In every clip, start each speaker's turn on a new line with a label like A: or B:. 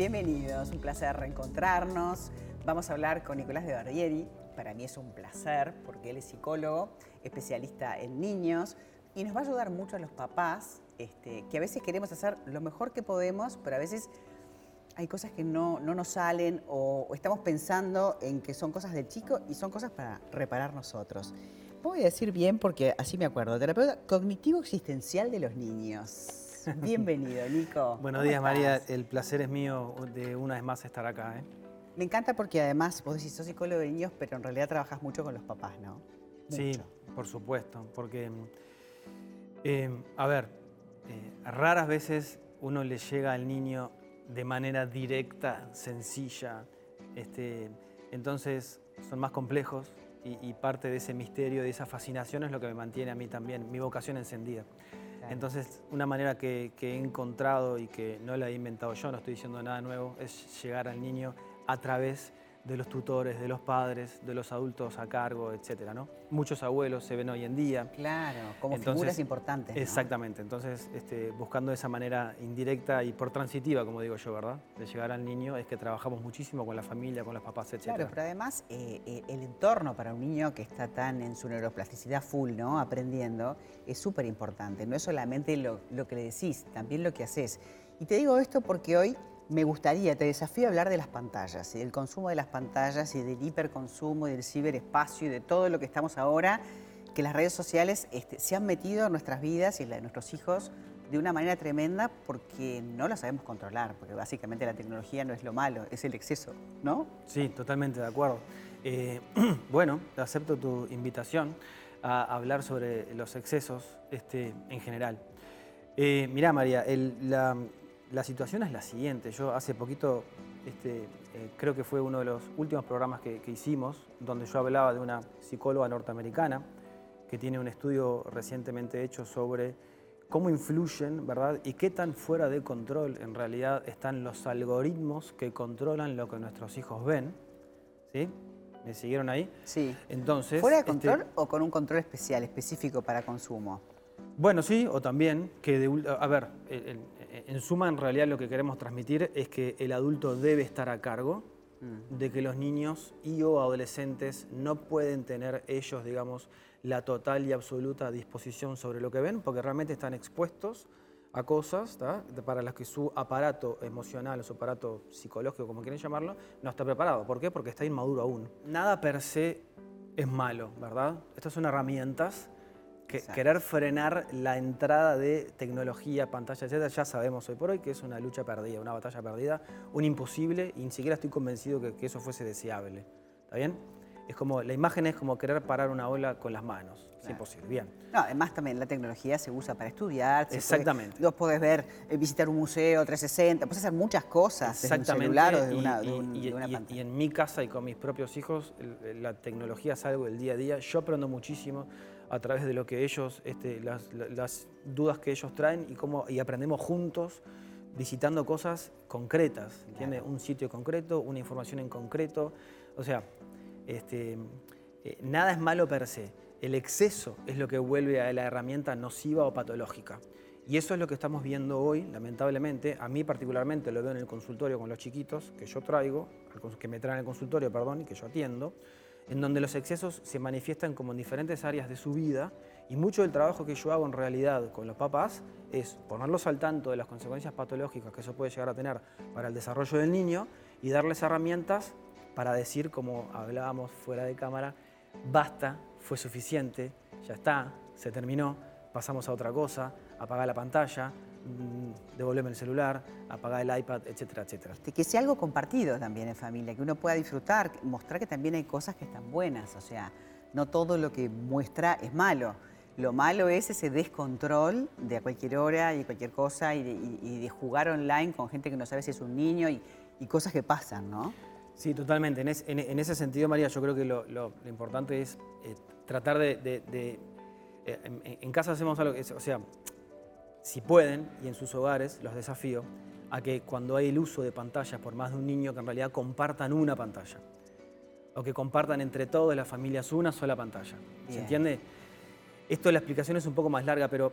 A: Bienvenidos, un placer reencontrarnos. Vamos a hablar con Nicolás de Barrieri. Para mí es un placer porque él es psicólogo, especialista en niños y nos va a ayudar mucho a los papás, este, que a veces queremos hacer lo mejor que podemos, pero a veces hay cosas que no, no nos salen o, o estamos pensando en que son cosas del chico y son cosas para reparar nosotros. Voy a decir bien porque así me acuerdo. Terapeuta cognitivo existencial de los niños. Bienvenido, Nico.
B: Buenos
A: ¿Cómo
B: días, María. El placer es mío de una vez más estar acá. ¿eh?
A: Me encanta porque además vos decís sos psicólogo de niños, pero en realidad trabajas mucho con los papás, ¿no?
B: Sí,
A: Mucho.
B: por supuesto, porque, eh, a ver, eh, raras veces uno le llega al niño de manera directa, sencilla, este, entonces son más complejos y, y parte de ese misterio, de esa fascinación es lo que me mantiene a mí también, mi vocación encendida. Entonces, una manera que, que he encontrado y que no la he inventado yo, no estoy diciendo nada nuevo, es llegar al niño a través de los tutores, de los padres, de los adultos a cargo, etcétera, ¿no? Muchos abuelos se ven hoy en día.
A: Claro, como
B: Entonces,
A: figuras importantes. ¿no?
B: Exactamente, entonces este, buscando esa manera indirecta y por transitiva, como digo yo, ¿verdad? De llegar al niño, es que trabajamos muchísimo con la familia, con los papás, etcétera.
A: Claro, pero además eh, eh, el entorno para un niño que está tan en su neuroplasticidad full, ¿no? Aprendiendo, es súper importante. No es solamente lo, lo que le decís, también lo que haces. Y te digo esto porque hoy me gustaría, te desafío a hablar de las pantallas, y del consumo de las pantallas y del hiperconsumo y del ciberespacio y de todo lo que estamos ahora, que las redes sociales este, se han metido en nuestras vidas y en la de nuestros hijos de una manera tremenda porque no lo sabemos controlar, porque básicamente la tecnología no es lo malo, es el exceso, ¿no?
B: Sí, totalmente de acuerdo. Eh, bueno, acepto tu invitación a hablar sobre los excesos este, en general. Eh, mirá, María, el- la, la situación es la siguiente. Yo hace poquito, este, eh, creo que fue uno de los últimos programas que, que hicimos, donde yo hablaba de una psicóloga norteamericana que tiene un estudio recientemente hecho sobre cómo influyen, ¿verdad? Y qué tan fuera de control en realidad están los algoritmos que controlan lo que nuestros hijos ven. ¿Sí? ¿Me siguieron ahí?
A: Sí.
B: Entonces.
A: ¿Fuera de
B: este,
A: control o con un control especial, específico para consumo?
B: Bueno, sí, o también que, de a ver, en suma, en realidad lo que queremos transmitir es que el adulto debe estar a cargo de que los niños y o adolescentes no pueden tener ellos, digamos, la total y absoluta disposición sobre lo que ven, porque realmente están expuestos a cosas para las que su aparato emocional o su aparato psicológico, como quieren llamarlo, no está preparado. ¿Por qué? Porque está inmaduro aún. Nada per se es malo, ¿verdad? Estas son herramientas que querer frenar la entrada de tecnología, pantalla, etcétera, ya sabemos hoy por hoy que es una lucha perdida, una batalla perdida, un imposible, y ni siquiera estoy convencido que, que eso fuese deseable. ¿Está bien? Es como, la imagen es como querer parar una ola con las manos. Es
A: Claro.
B: imposible. Bien.
A: No, además también la tecnología se usa para estudiar. se puede-
B: Exactamente.
A: vos podés ver, eh, visitar un museo 360, puedes hacer muchas cosas desde un
B: Exactamente.
A: celular o desde
B: y,
A: una, de un-
B: y-
A: de una pantalla.
B: y en mi casa y con mis propios hijos, la tecnología es algo del día a día. Yo aprendo muchísimo a través de lo que ellos, este, las, la- las dudas que ellos traen y, cómo, y aprendemos juntos visitando cosas concretas, ¿entiendes? Un sitio concreto, una información en concreto. O sea, este, eh, nada es malo per se. El exceso es lo que vuelve a la herramienta nociva o patológica. Y eso es lo que estamos viendo hoy, lamentablemente. A mí particularmente lo veo en el consultorio con los chiquitos que yo traigo, que me traen al consultorio, perdón, y que yo atiendo, en donde los excesos se manifiestan como en diferentes áreas de su vida y mucho del trabajo que yo hago en realidad con los papás es ponerlos al tanto de las consecuencias patológicas que eso puede llegar a tener para el desarrollo del niño y darles herramientas para decir, como hablábamos fuera de cámara, basta, fue suficiente, ya está, se terminó, pasamos a otra cosa, apaga la pantalla, devolveme el celular, apaga el iPad, etcétera, etcétera.
A: Este, que sea algo compartido también en familia, que uno pueda disfrutar, mostrar que también hay cosas que están buenas, o sea, no todo lo que muestra es malo. Lo malo es ese descontrol de a cualquier hora y cualquier cosa y de, y- y de jugar online con gente que no sabe si es un niño y, y cosas que pasan, ¿no?
B: Sí, totalmente. En, es- en- en ese sentido, María, yo creo que lo, lo- lo importante es eh, tratar de... de- de- eh, en, en casa hacemos algo, que es- o sea, si pueden, y en sus hogares, los desafío a que cuando hay el uso de pantallas por más de un niño, que en realidad compartan una pantalla. O que compartan entre todas las familias una sola pantalla. ¿Se entiende? Esto la explicación es un poco más larga, pero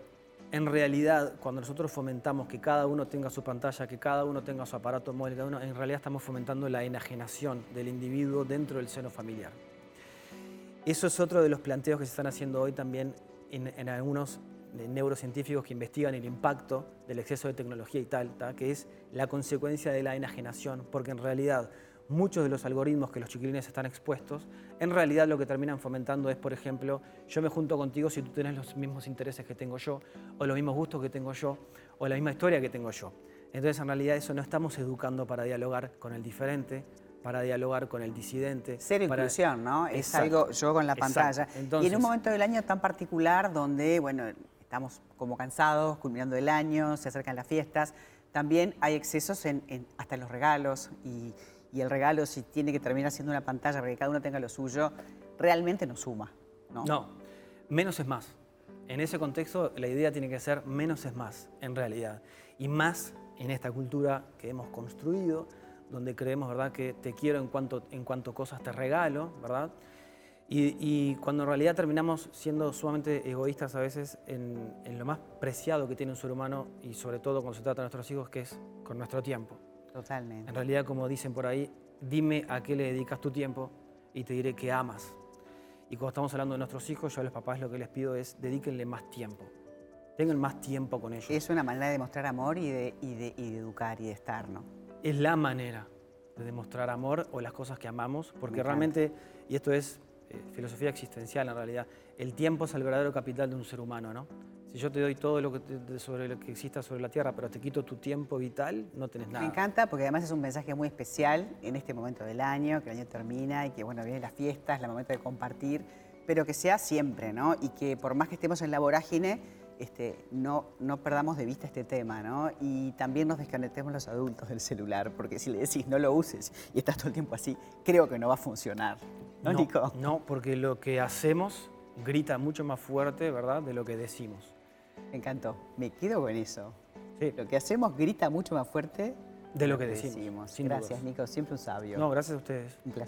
B: en realidad, cuando nosotros fomentamos que cada uno tenga su pantalla, que cada uno tenga su aparato móvil, cada uno, en realidad estamos fomentando la enajenación del individuo dentro del seno familiar. Eso es otro de los planteos que se están haciendo hoy también en, en algunos neurocientíficos que investigan el impacto del exceso de tecnología y tal, ¿tá? que es la consecuencia de la enajenación, porque en realidad muchos de los algoritmos que los chiquilines están expuestos, en realidad lo que terminan fomentando es, por ejemplo, yo me junto contigo si tú tienes los mismos intereses que tengo yo, o los mismos gustos que tengo yo, o la misma historia que tengo yo. Entonces, en realidad, eso no estamos educando para dialogar con el diferente, para dialogar con el disidente.
A: Cero
B: para...
A: inclusión, ¿no? Es algo, yo con la pantalla.
B: Exacto.
A: y en un momento del año tan particular donde, bueno, estamos como cansados, culminando el año, se acercan las fiestas, también hay excesos en, en, hasta en los regalos y, y el regalo si tiene que terminar siendo una pantalla para que cada uno tenga lo suyo, realmente no suma. No,
B: no menos es más. En ese contexto la idea tiene que ser menos es más, en realidad. Y más en esta cultura que hemos construido, donde creemos ¿verdad? que te quiero en cuanto, en cuanto cosas te regalo, ¿verdad? Y, y, cuando en realidad terminamos siendo sumamente egoístas a veces en, en, lo más preciado que tiene un ser humano y sobre todo cuando se trata de nuestros hijos, que es con nuestro tiempo.
A: Totalmente.
B: En realidad, como dicen por ahí, dime a qué le dedicas tu tiempo y te diré que amas. Y cuando estamos hablando de nuestros hijos, yo a los papás lo que les pido es dedíquenle más tiempo. Tengan más tiempo con ellos.
A: Es una manera de mostrar amor y de, y de, y de educar y de estar, ¿no?
B: Es la manera de demostrar amor o las cosas que amamos, porque realmente, y esto es eh, filosofía existencial en realidad, el tiempo es el verdadero capital de un ser humano, ¿no? Si yo te doy todo lo que te, sobre lo que exista sobre la Tierra, pero te quito tu tiempo vital, no tenés nada.
A: Me encanta porque además es un mensaje muy especial en este momento del año, que el año termina y que bueno, vienen las fiestas, el momento de compartir, pero que sea siempre, ¿no? Y que por más que estemos en la vorágine, este, no, no perdamos de vista este tema, ¿no? Y también nos desconectemos los adultos del celular, porque si le decís no lo uses y estás todo el tiempo así, creo que no va a funcionar. ¿No,
B: no
A: Nico?
B: No, porque lo que hacemos grita mucho más fuerte, ¿verdad?, de lo que decimos.
A: Me encantó. Me quedo con eso.
B: Sí.
A: Lo que hacemos grita mucho más fuerte
B: de lo que decimos.
A: decimos. Gracias, Nico. Siempre un sabio.
B: No, gracias a ustedes.
A: Un placer.